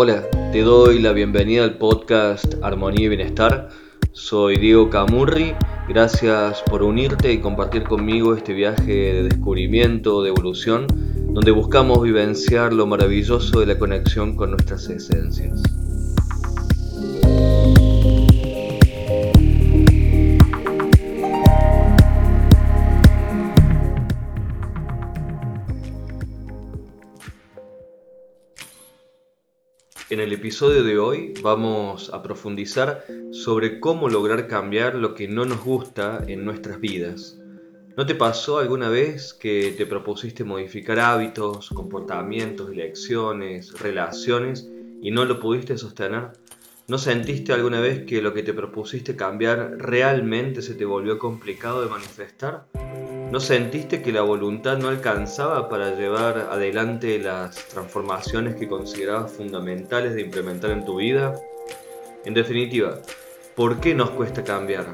Hola, te doy la bienvenida al podcast Armonía y Bienestar. Soy Diego Camurri. Gracias por unirte y compartir conmigo este viaje de descubrimiento, de evolución, donde buscamos vivenciar lo maravilloso de la conexión con nuestras esencias. En el episodio de hoy vamos a profundizar sobre cómo lograr cambiar lo que no nos gusta en nuestras vidas. ¿No te pasó alguna vez que te propusiste modificar hábitos, comportamientos, elecciones, relaciones y no lo pudiste sostener? ¿No sentiste alguna vez que lo que te propusiste cambiar realmente se te volvió complicado de manifestar? ¿No sentiste que la voluntad no alcanzaba para llevar adelante las transformaciones que considerabas fundamentales de implementar en tu vida? En definitiva, ¿por qué nos cuesta cambiar?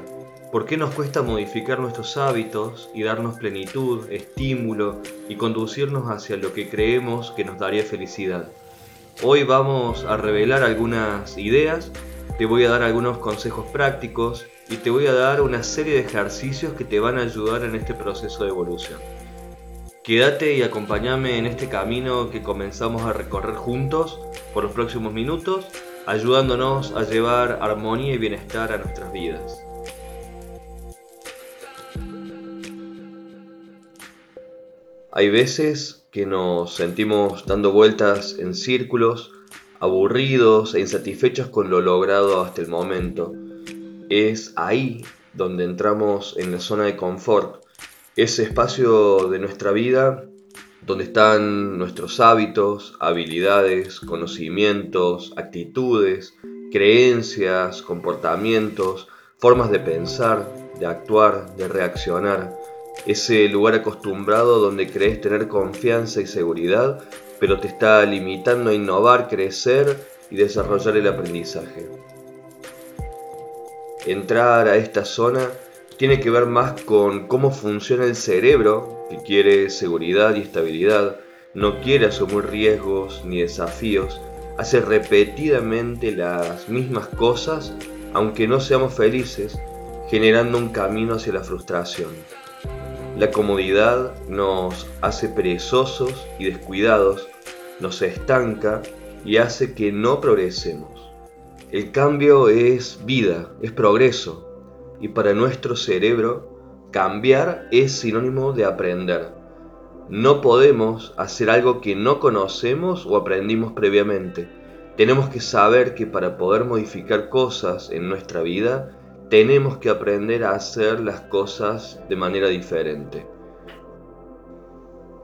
¿Por qué nos cuesta modificar nuestros hábitos y darnos plenitud, estímulo y conducirnos hacia lo que creemos que nos daría felicidad? Hoy vamos a revelar algunas ideas, te voy a dar algunos consejos prácticos y te voy a dar una serie de ejercicios que te van a ayudar en este proceso de evolución. Quédate y acompáñame en este camino que comenzamos a recorrer juntos por los próximos minutos, ayudándonos a llevar armonía y bienestar a nuestras vidas. Hay veces que nos sentimos dando vueltas en círculos, aburridos e insatisfechos con lo logrado hasta el momento es ahí donde entramos en la zona de confort, ese espacio de nuestra vida donde están nuestros hábitos, habilidades, conocimientos, actitudes, creencias, comportamientos, formas de pensar, de actuar, de reaccionar. Ese lugar acostumbrado donde crees tener confianza y seguridad, pero te está limitando a innovar, crecer y desarrollar el aprendizaje entrar a esta zona tiene que ver más con cómo funciona el cerebro, que quiere seguridad y estabilidad, no quiere asumir riesgos ni desafíos, hace repetidamente las mismas cosas, aunque no seamos felices, generando un camino hacia la frustración. La comodidad nos hace perezosos y descuidados, nos estanca y hace que no progresemos. El cambio es vida, es progreso. Y para nuestro cerebro, cambiar es sinónimo de aprender. No podemos hacer algo que no conocemos o aprendimos previamente. Tenemos que saber que para poder modificar cosas en nuestra vida, tenemos que aprender a hacer las cosas de manera diferente.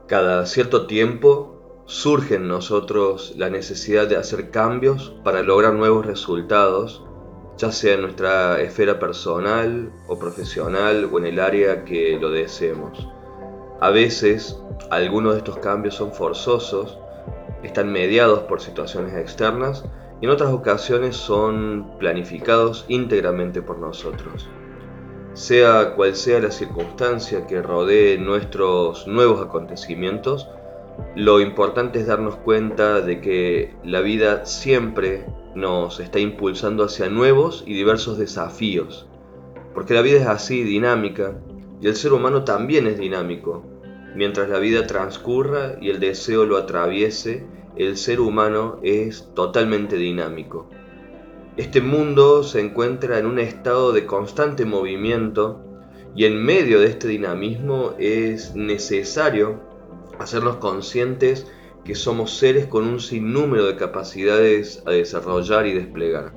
Cada cierto tiempo surge en nosotros la necesidad de hacer cambios para lograr nuevos resultados, ya sea en nuestra esfera personal o profesional o en el área que lo deseemos. A veces algunos de estos cambios son forzosos, están mediados por situaciones externas y en otras ocasiones son planificados íntegramente por nosotros. Sea cual sea la circunstancia que rodee nuestros nuevos acontecimientos, lo importante es darnos cuenta de que la vida siempre nos está impulsando hacia nuevos y diversos desafíos, porque la vida es así, dinámica, y el ser humano también es dinámico. Mientras la vida transcurra y el deseo lo atraviese, el ser humano es totalmente dinámico. Este mundo se encuentra en un estado de constante movimiento y en medio de este dinamismo es necesario hacernos conscientes que somos seres con un sinnúmero de capacidades a desarrollar y desplegar.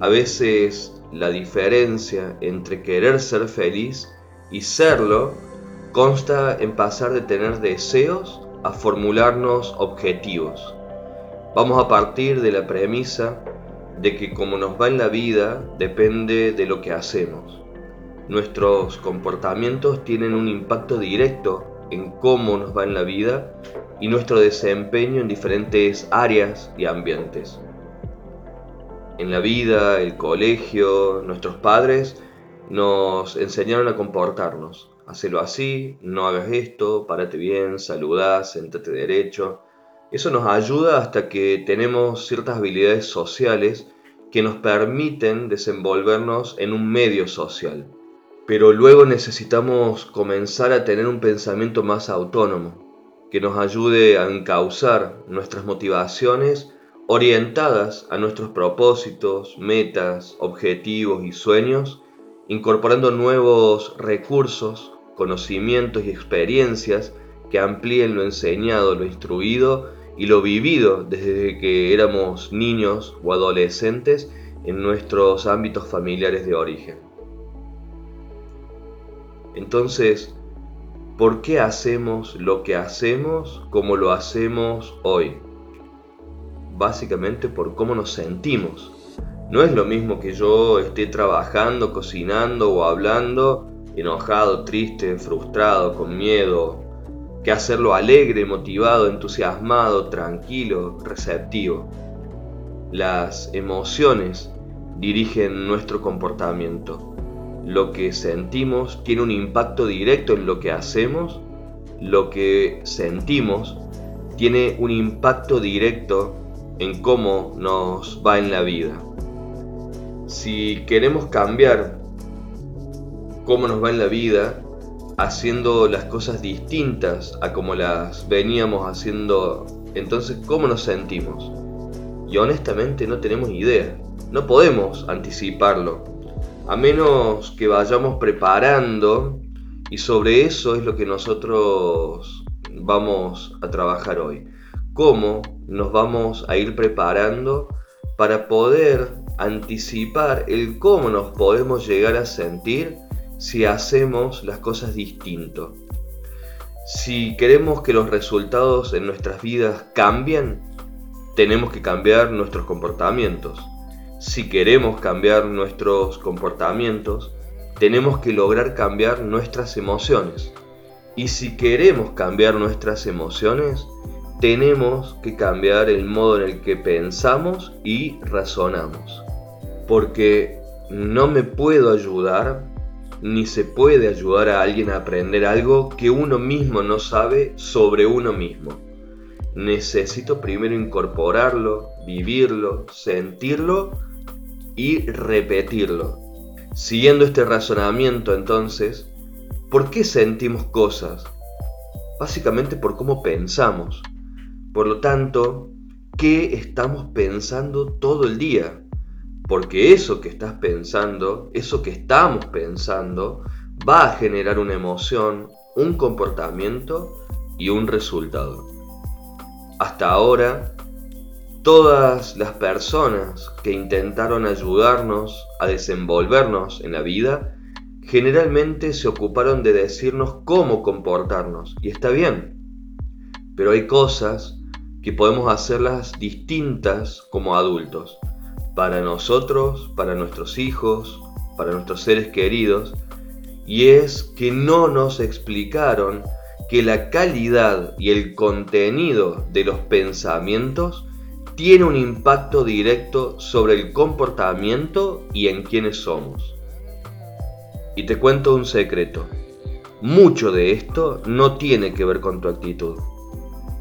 A veces la diferencia entre querer ser feliz y serlo consta en pasar de tener deseos a formularnos objetivos. Vamos a partir de la premisa de que como nos va en la vida depende de lo que hacemos. Nuestros comportamientos tienen un impacto directo en cómo nos va en la vida y nuestro desempeño en diferentes áreas y ambientes. En la vida, el colegio, nuestros padres nos enseñaron a comportarnos. Hacelo así, no hagas esto, párate bien, saludá, sentate derecho. Eso nos ayuda hasta que tenemos ciertas habilidades sociales que nos permiten desenvolvernos en un medio social. Pero luego necesitamos comenzar a tener un pensamiento más autónomo, que nos ayude a encauzar nuestras motivaciones orientadas a nuestros propósitos, metas, objetivos y sueños, incorporando nuevos recursos, conocimientos y experiencias que amplíen lo enseñado, lo instruido y lo vivido desde que éramos niños o adolescentes en nuestros ámbitos familiares de origen. Entonces, ¿por qué hacemos lo que hacemos como lo hacemos hoy? Básicamente por cómo nos sentimos. No es lo mismo que yo esté trabajando, cocinando o hablando, enojado, triste, frustrado, con miedo, que hacerlo alegre, motivado, entusiasmado, tranquilo, receptivo. Las emociones dirigen nuestro comportamiento. Lo que sentimos tiene un impacto directo en lo que hacemos. Lo que sentimos tiene un impacto directo en cómo nos va en la vida. Si queremos cambiar cómo nos va en la vida, haciendo las cosas distintas a como las veníamos haciendo, entonces ¿cómo nos sentimos? Y honestamente no tenemos idea, no podemos anticiparlo, a menos que vayamos preparando y sobre eso es lo que nosotros vamos a trabajar hoy. ¿Cómo nos vamos a ir preparando para poder anticipar el cómo nos podemos llegar a sentir si hacemos las cosas distinto. Si queremos que los resultados en nuestras vidas cambien, tenemos que cambiar nuestros comportamientos. Si queremos cambiar nuestros comportamientos, tenemos que lograr cambiar nuestras emociones. Y si queremos cambiar nuestras emociones, tenemos que cambiar el modo en el que pensamos y razonamos. Porque no me puedo ayudar ni se puede ayudar a alguien a aprender algo que uno mismo no sabe sobre uno mismo. Necesito primero incorporarlo, vivirlo, sentirlo y repetirlo. Siguiendo este razonamiento entonces, ¿por qué sentimos cosas? Básicamente por cómo pensamos. Por lo tanto, ¿qué estamos pensando todo el día? Porque eso que estás pensando, eso que estamos pensando, va a generar una emoción, un comportamiento y un resultado. Hasta ahora, todas las personas que intentaron ayudarnos a desenvolvernos en la vida, generalmente se ocuparon de decirnos cómo comportarnos. Y está bien. Pero hay cosas que podemos hacerlas distintas como adultos para nosotros, para nuestros hijos, para nuestros seres queridos, y es que no nos explicaron que la calidad y el contenido de los pensamientos tiene un impacto directo sobre el comportamiento y en quienes somos. Y te cuento un secreto. Mucho de esto no tiene que ver con tu actitud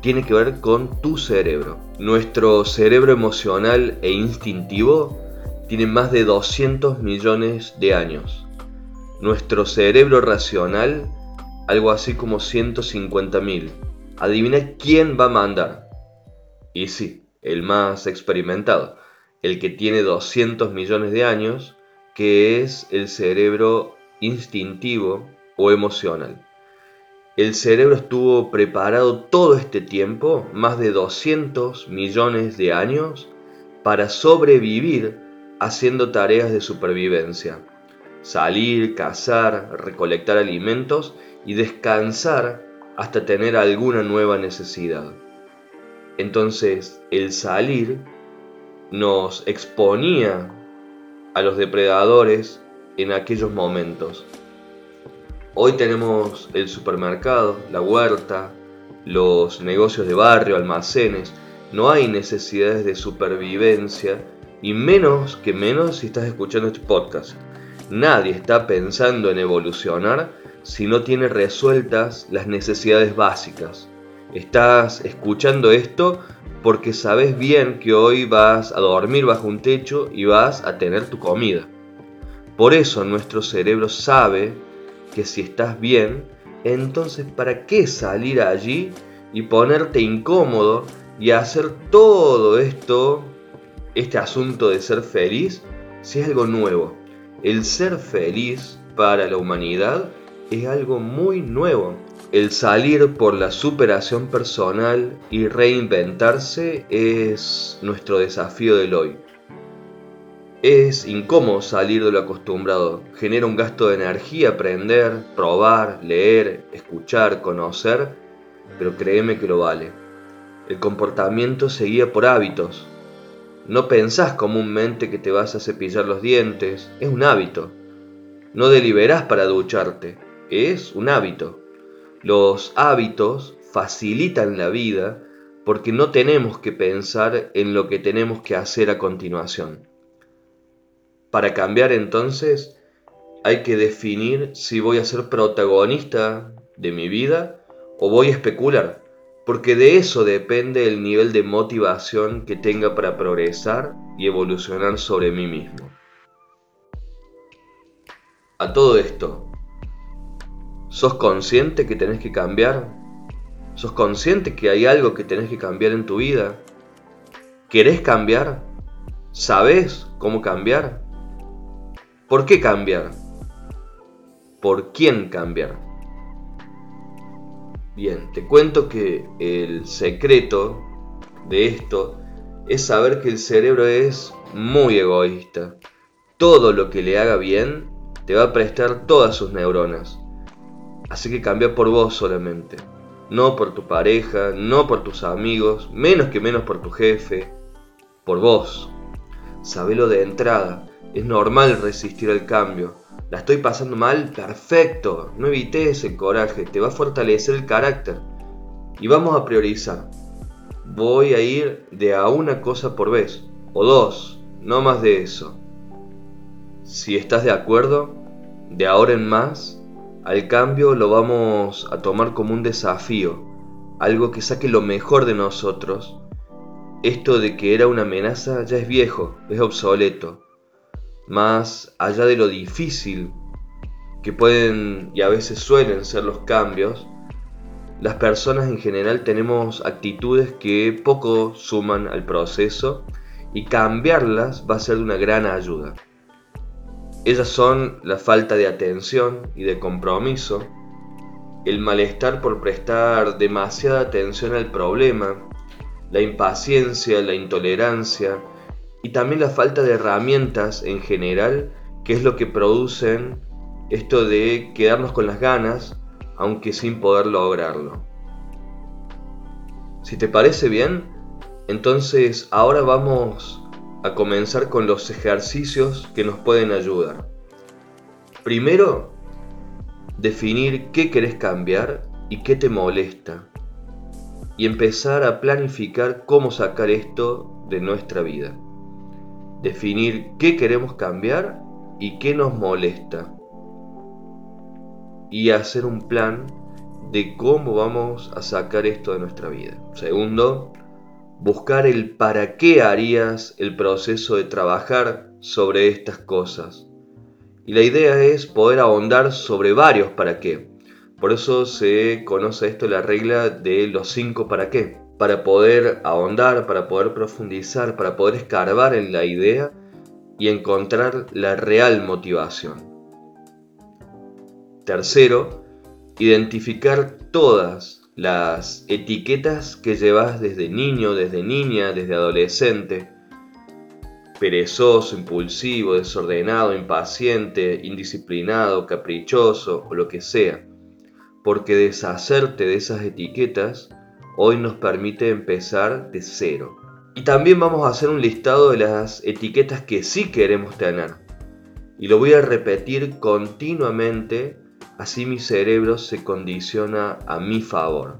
tiene que ver con tu cerebro. Nuestro cerebro emocional e instintivo tiene más de 200 millones de años. Nuestro cerebro racional, algo así como 150 mil. Adivina quién va a mandar. Y sí, el más experimentado, el que tiene 200 millones de años, que es el cerebro instintivo o emocional. El cerebro estuvo preparado todo este tiempo, más de 200 millones de años, para sobrevivir haciendo tareas de supervivencia. Salir, cazar, recolectar alimentos y descansar hasta tener alguna nueva necesidad. Entonces, el salir nos exponía a los depredadores en aquellos momentos. Hoy tenemos el supermercado, la huerta, los negocios de barrio, almacenes. No hay necesidades de supervivencia y menos que menos si estás escuchando este podcast. Nadie está pensando en evolucionar si no tiene resueltas las necesidades básicas. Estás escuchando esto porque sabes bien que hoy vas a dormir bajo un techo y vas a tener tu comida. Por eso nuestro cerebro sabe que si estás bien, entonces ¿para qué salir allí y ponerte incómodo y hacer todo esto, este asunto de ser feliz, si es algo nuevo? El ser feliz para la humanidad es algo muy nuevo. El salir por la superación personal y reinventarse es nuestro desafío del hoy. Es incómodo salir de lo acostumbrado, genera un gasto de energía aprender, probar, leer, escuchar, conocer, pero créeme que lo vale. El comportamiento se guía por hábitos. No pensás comúnmente que te vas a cepillar los dientes, es un hábito. No deliberás para ducharte, es un hábito. Los hábitos facilitan la vida porque no tenemos que pensar en lo que tenemos que hacer a continuación. Para cambiar entonces hay que definir si voy a ser protagonista de mi vida o voy a especular, porque de eso depende el nivel de motivación que tenga para progresar y evolucionar sobre mí mismo. A todo esto, ¿sos consciente que tenés que cambiar? ¿Sos consciente que hay algo que tenés que cambiar en tu vida? ¿Querés cambiar? ¿Sabés cómo cambiar? ¿Por qué cambiar? ¿Por quién cambiar? Bien, te cuento que el secreto de esto es saber que el cerebro es muy egoísta. Todo lo que le haga bien te va a prestar todas sus neuronas. Así que cambia por vos solamente. No por tu pareja, no por tus amigos, menos que menos por tu jefe. Por vos. Sabelo de entrada. Es normal resistir al cambio. La estoy pasando mal, perfecto. No evites el coraje, te va a fortalecer el carácter. Y vamos a priorizar. Voy a ir de a una cosa por vez, o dos, no más de eso. Si estás de acuerdo, de ahora en más, al cambio lo vamos a tomar como un desafío, algo que saque lo mejor de nosotros. Esto de que era una amenaza ya es viejo, es obsoleto más allá de lo difícil que pueden y a veces suelen ser los cambios, las personas en general tenemos actitudes que poco suman al proceso y cambiarlas va a ser de una gran ayuda. Ellas son la falta de atención y de compromiso, el malestar por prestar demasiada atención al problema, la impaciencia, la intolerancia, y también la falta de herramientas en general, que es lo que producen esto de quedarnos con las ganas, aunque sin poder lograrlo. Si te parece bien, entonces ahora vamos a comenzar con los ejercicios que nos pueden ayudar. Primero, definir qué querés cambiar y qué te molesta. Y empezar a planificar cómo sacar esto de nuestra vida definir qué queremos cambiar y qué nos molesta. Y hacer un plan de cómo vamos a sacar esto de nuestra vida. Segundo, buscar el para qué harías el proceso de trabajar sobre estas cosas. Y la idea es poder ahondar sobre varios para qué. Por eso se conoce esto la regla de los cinco para qué para poder ahondar, para poder profundizar, para poder escarbar en la idea y encontrar la real motivación. Tercero, identificar todas las etiquetas que llevas desde niño, desde niña, desde adolescente. Perezoso, impulsivo, desordenado, impaciente, indisciplinado, caprichoso o lo que sea. Porque deshacerte de esas etiquetas hoy nos permite empezar de cero. Y también vamos a hacer un listado de las etiquetas que sí queremos tener. Y lo voy a repetir continuamente, así mi cerebro se condiciona a mi favor.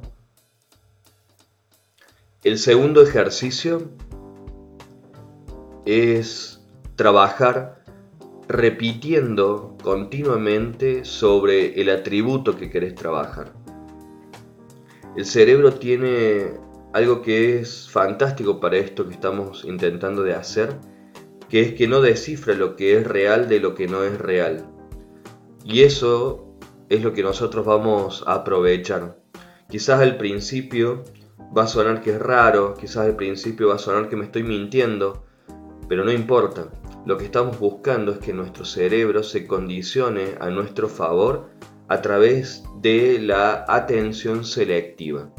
El segundo ejercicio es trabajar repitiendo continuamente sobre el atributo que querés trabajar. El cerebro tiene algo que es fantástico para esto que estamos intentando de hacer, que es que no descifra lo que es real de lo que no es real. Y eso es lo que nosotros vamos a aprovechar. Quizás al principio va a sonar que es raro, quizás al principio va a sonar que me estoy mintiendo, pero no importa. Lo que estamos buscando es que nuestro cerebro se condicione a nuestro favor a través de la atención selectiva.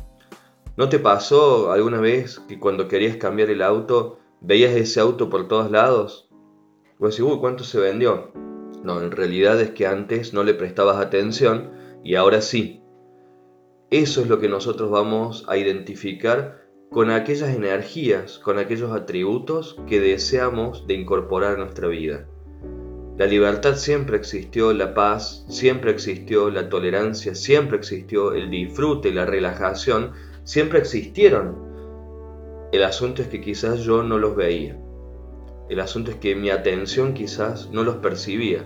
¿No te pasó alguna vez que cuando querías cambiar el auto veías ese auto por todos lados? O decís, uy, ¿cuánto se vendió? No, en realidad es que antes no le prestabas atención y ahora sí. Eso es lo que nosotros vamos a identificar con aquellas energías, con aquellos atributos que deseamos de incorporar a nuestra vida. La libertad siempre existió, la paz siempre existió, la tolerancia siempre existió, el disfrute, la relajación siempre existieron. El asunto es que quizás yo no los veía. El asunto es que mi atención quizás no los percibía.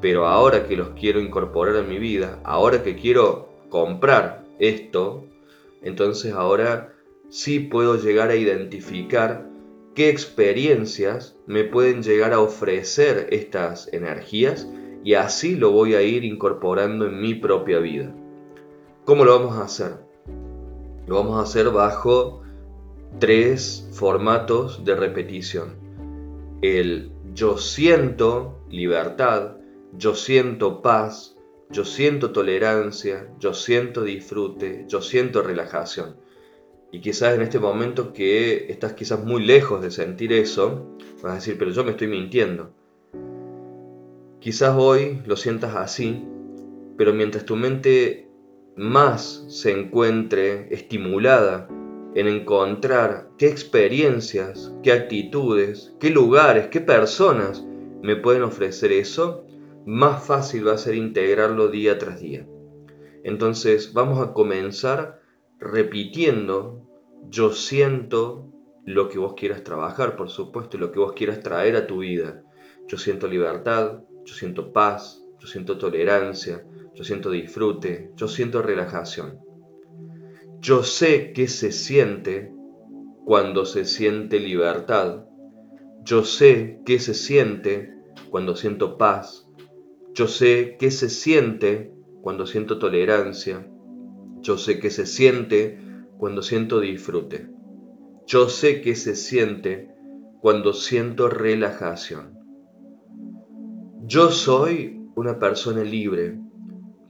Pero ahora que los quiero incorporar a mi vida, ahora que quiero comprar esto, entonces ahora sí puedo llegar a identificar qué experiencias me pueden llegar a ofrecer estas energías y así lo voy a ir incorporando en mi propia vida. ¿Cómo lo vamos a hacer? Lo vamos a hacer bajo tres formatos de repetición. El yo siento libertad, yo siento paz, yo siento tolerancia, yo siento disfrute, yo siento relajación. Y quizás en este momento que estás quizás muy lejos de sentir eso, vas a decir, pero yo me estoy mintiendo. Quizás hoy lo sientas así, pero mientras tu mente más se encuentre estimulada en encontrar qué experiencias, qué actitudes, qué lugares, qué personas me pueden ofrecer eso, más fácil va a ser integrarlo día tras día. Entonces vamos a comenzar repitiendo, yo siento lo que vos quieras trabajar, por supuesto, lo que vos quieras traer a tu vida. Yo siento libertad, yo siento paz, yo siento tolerancia, yo siento disfrute, yo siento relajación. Yo sé qué se siente cuando se siente libertad. Yo sé qué se siente cuando siento paz. Yo sé qué se siente cuando siento tolerancia. Yo sé que se siente cuando siento disfrute. Yo sé que se siente cuando siento relajación. Yo soy una persona libre.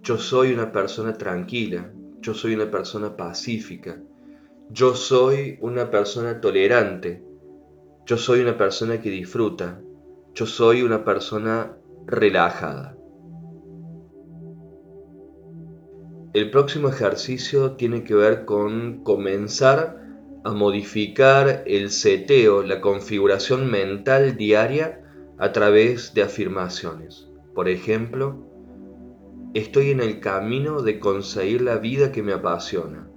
Yo soy una persona tranquila. Yo soy una persona pacífica. Yo soy una persona tolerante. Yo soy una persona que disfruta. Yo soy una persona relajada. El próximo ejercicio tiene que ver con comenzar a modificar el seteo, la configuración mental diaria a través de afirmaciones. Por ejemplo, estoy en el camino de conseguir la vida que me apasiona.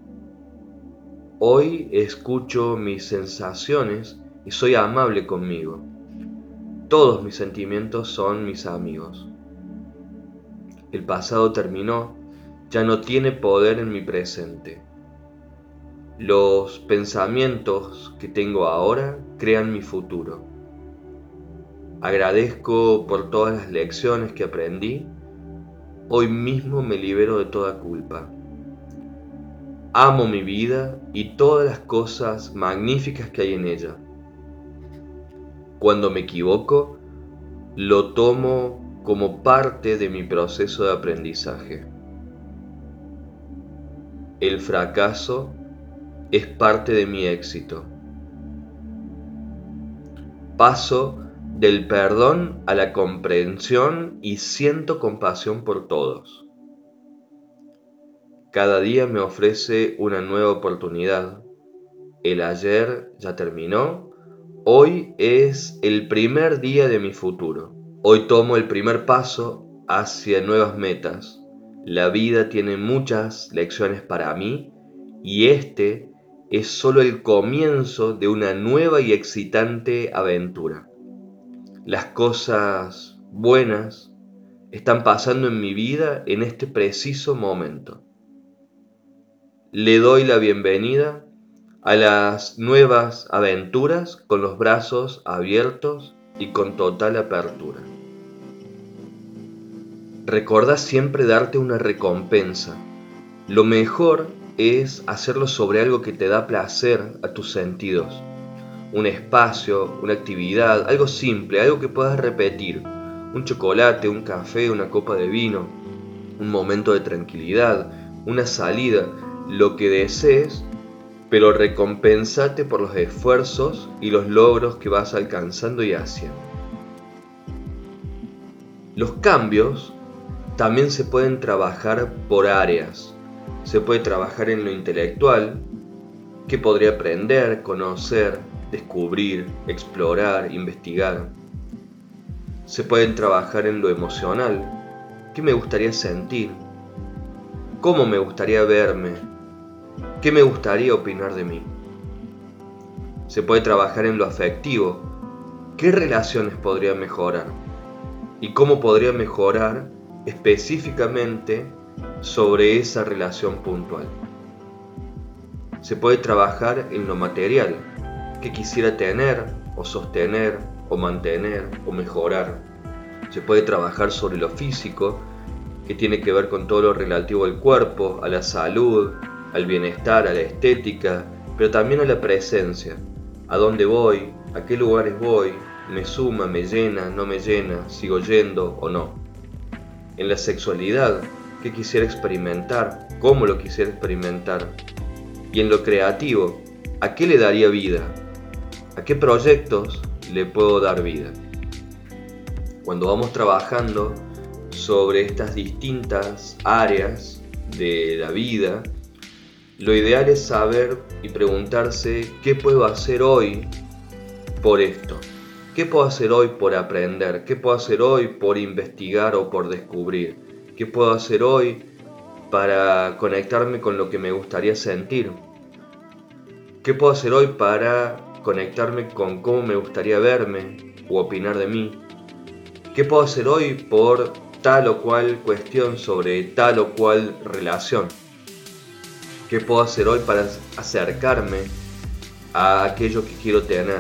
Hoy escucho mis sensaciones y soy amable conmigo. Todos mis sentimientos son mis amigos. El pasado terminó ya no tiene poder en mi presente. Los pensamientos que tengo ahora crean mi futuro. Agradezco por todas las lecciones que aprendí. Hoy mismo me libero de toda culpa. Amo mi vida y todas las cosas magníficas que hay en ella. Cuando me equivoco, lo tomo como parte de mi proceso de aprendizaje. El fracaso es parte de mi éxito. Paso del perdón a la comprensión y siento compasión por todos. Cada día me ofrece una nueva oportunidad. El ayer ya terminó. Hoy es el primer día de mi futuro. Hoy tomo el primer paso hacia nuevas metas la vida tiene muchas lecciones para mí y este es solo el comienzo de una nueva y excitante aventura. Las cosas buenas están pasando en mi vida en este preciso momento. le doy la bienvenida a las nuevas aventuras con los brazos abiertos y con total apertura. Recuerda siempre darte una recompensa. Lo mejor es hacerlo sobre algo que te da placer a tus sentidos. Un espacio, una actividad, algo simple, algo que puedas repetir. Un chocolate, un café, una copa de vino, un momento de tranquilidad, una salida, lo que desees, pero recompensate por los esfuerzos y los logros que vas alcanzando y haciendo. Los cambios también se pueden trabajar por áreas. Se puede trabajar en lo intelectual, que podría aprender, conocer, descubrir, explorar, investigar. Se pueden trabajar en lo emocional, qué me gustaría sentir, cómo me gustaría verme, qué me gustaría opinar de mí. Se puede trabajar en lo afectivo, qué relaciones podría mejorar y cómo podría mejorar específicamente sobre esa relación puntual. Se puede trabajar en lo material, que quisiera tener o sostener o mantener o mejorar. Se puede trabajar sobre lo físico, que tiene que ver con todo lo relativo al cuerpo, a la salud, al bienestar, a la estética, pero también a la presencia. ¿A dónde voy? ¿A qué lugares voy? ¿Me suma? ¿Me llena? ¿No me llena? ¿Sigo yendo o no? en la sexualidad, qué quisiera experimentar, cómo lo quisiera experimentar, y en lo creativo, a qué le daría vida, a qué proyectos le puedo dar vida. Cuando vamos trabajando sobre estas distintas áreas de la vida, lo ideal es saber y preguntarse qué puedo hacer hoy por esto. ¿Qué puedo hacer hoy por aprender? ¿Qué puedo hacer hoy por investigar o por descubrir? ¿Qué puedo hacer hoy para conectarme con lo que me gustaría sentir? ¿Qué puedo hacer hoy para conectarme con cómo me gustaría verme o opinar de mí? ¿Qué puedo hacer hoy por tal o cual cuestión sobre tal o cual relación? ¿Qué puedo hacer hoy para acercarme a aquello que quiero tener?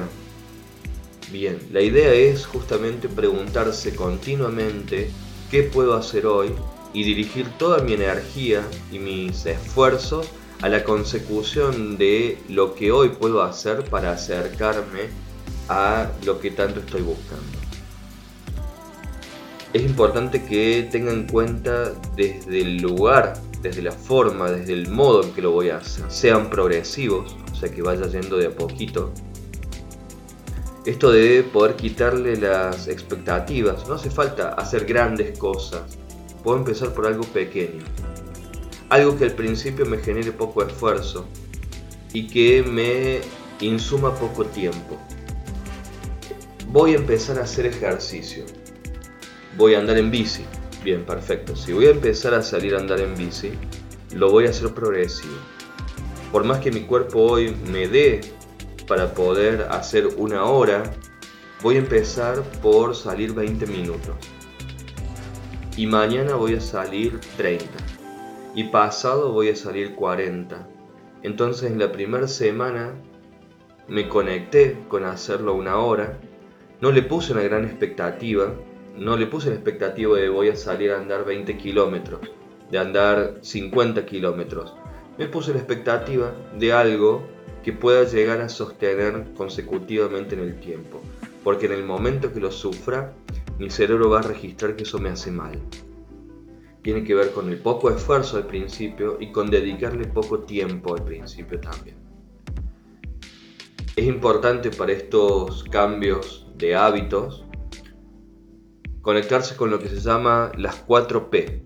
Bien, la idea es justamente preguntarse continuamente qué puedo hacer hoy y dirigir toda mi energía y mis esfuerzos a la consecución de lo que hoy puedo hacer para acercarme a lo que tanto estoy buscando. Es importante que tengan en cuenta desde el lugar, desde la forma, desde el modo en que lo voy a hacer. Sean progresivos, o sea que vaya yendo de a poquito, esto debe poder quitarle las expectativas. No hace falta hacer grandes cosas. Puedo empezar por algo pequeño. Algo que al principio me genere poco esfuerzo y que me insuma poco tiempo. Voy a empezar a hacer ejercicio. Voy a andar en bici. Bien, perfecto. Si voy a empezar a salir a andar en bici, lo voy a hacer progresivo. Por más que mi cuerpo hoy me dé para poder hacer una hora, voy a empezar por salir 20 minutos. Y mañana voy a salir 30. Y pasado voy a salir 40. Entonces en la primera semana me conecté con hacerlo una hora. No le puse una gran expectativa. No le puse la expectativa de voy a salir a andar 20 kilómetros. De andar 50 kilómetros. Me puse la expectativa de algo que pueda llegar a sostener consecutivamente en el tiempo, porque en el momento que lo sufra, mi cerebro va a registrar que eso me hace mal. Tiene que ver con el poco esfuerzo al principio y con dedicarle poco tiempo al principio también. Es importante para estos cambios de hábitos conectarse con lo que se llama las 4 P.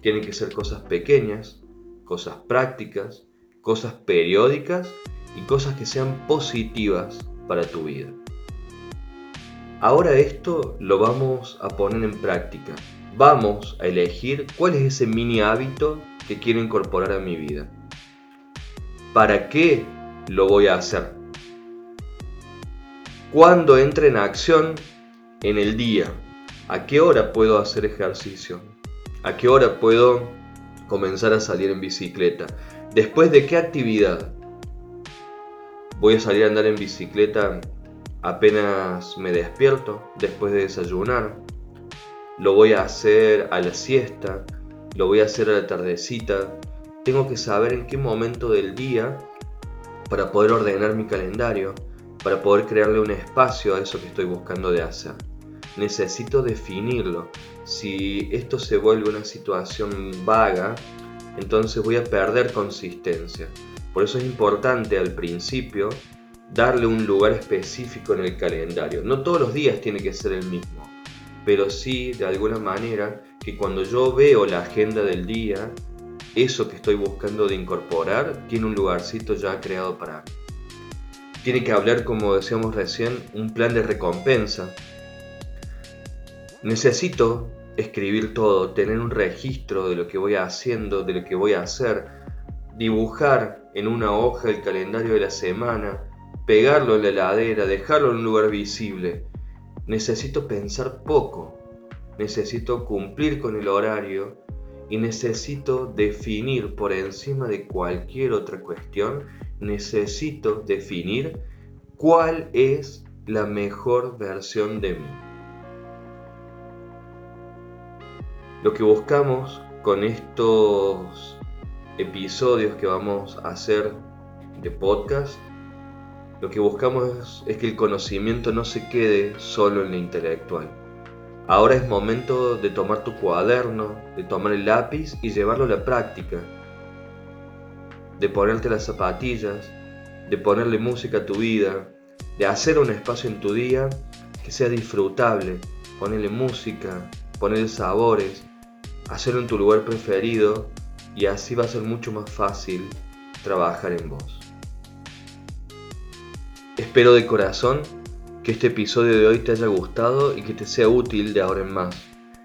Tienen que ser cosas pequeñas, cosas prácticas, cosas periódicas y cosas que sean positivas para tu vida. Ahora esto lo vamos a poner en práctica. Vamos a elegir cuál es ese mini hábito que quiero incorporar a mi vida. ¿Para qué lo voy a hacer? ¿Cuándo entra en acción en el día? ¿A qué hora puedo hacer ejercicio? ¿A qué hora puedo comenzar a salir en bicicleta? ¿Después de qué actividad? Voy a salir a andar en bicicleta apenas me despierto, después de desayunar. Lo voy a hacer a la siesta, lo voy a hacer a la tardecita. Tengo que saber en qué momento del día para poder ordenar mi calendario, para poder crearle un espacio a eso que estoy buscando de hacer. Necesito definirlo. Si esto se vuelve una situación vaga, entonces voy a perder consistencia. Por eso es importante al principio darle un lugar específico en el calendario. No todos los días tiene que ser el mismo, pero sí de alguna manera que cuando yo veo la agenda del día, eso que estoy buscando de incorporar tiene un lugarcito ya creado para mí. Tiene que hablar, como decíamos recién, un plan de recompensa. Necesito escribir todo, tener un registro de lo que voy haciendo, de lo que voy a hacer, dibujar en una hoja el calendario de la semana, pegarlo en la heladera, dejarlo en un lugar visible. Necesito pensar poco, necesito cumplir con el horario y necesito definir por encima de cualquier otra cuestión, necesito definir cuál es la mejor versión de mí. Lo que buscamos con estos episodios que vamos a hacer de podcast, lo que buscamos es, que el conocimiento no se quede solo en lo intelectual. Ahora es momento de tomar tu cuaderno, de tomar el lápiz y llevarlo a la práctica, de ponerte las zapatillas, de ponerle música a tu vida, de hacer un espacio en tu día que sea disfrutable, ponerle música, ponerle sabores, hacerlo en tu lugar preferido y así va a ser mucho más fácil trabajar en vos. Espero de corazón que este episodio de hoy te haya gustado y que te sea útil de ahora en más.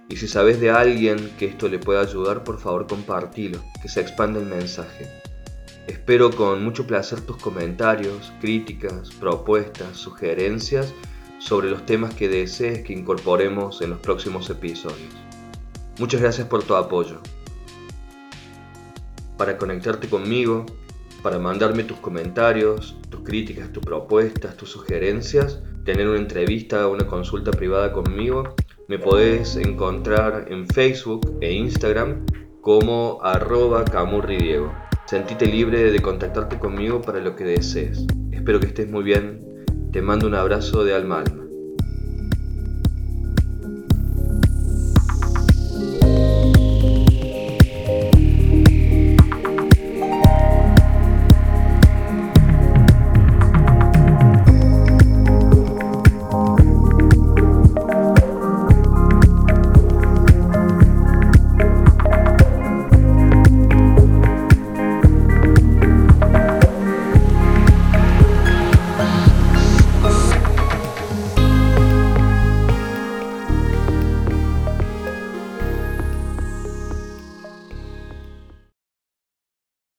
Y si sabes de alguien que esto le pueda ayudar, por favor compartilo, que se expanda el mensaje. Espero con mucho placer tus comentarios, críticas, propuestas, sugerencias sobre los temas que desees que incorporemos en los próximos episodios. Muchas gracias por tu apoyo. Para conectarte conmigo, para mandarme tus comentarios, tus críticas, tus propuestas, tus sugerencias, tener una entrevista, una consulta privada conmigo, me podés encontrar en Facebook e Instagram como arroba camurridiego. Sentite libre de contactarte conmigo para lo que desees. Espero que estés muy bien. Te mando un abrazo de alma alma.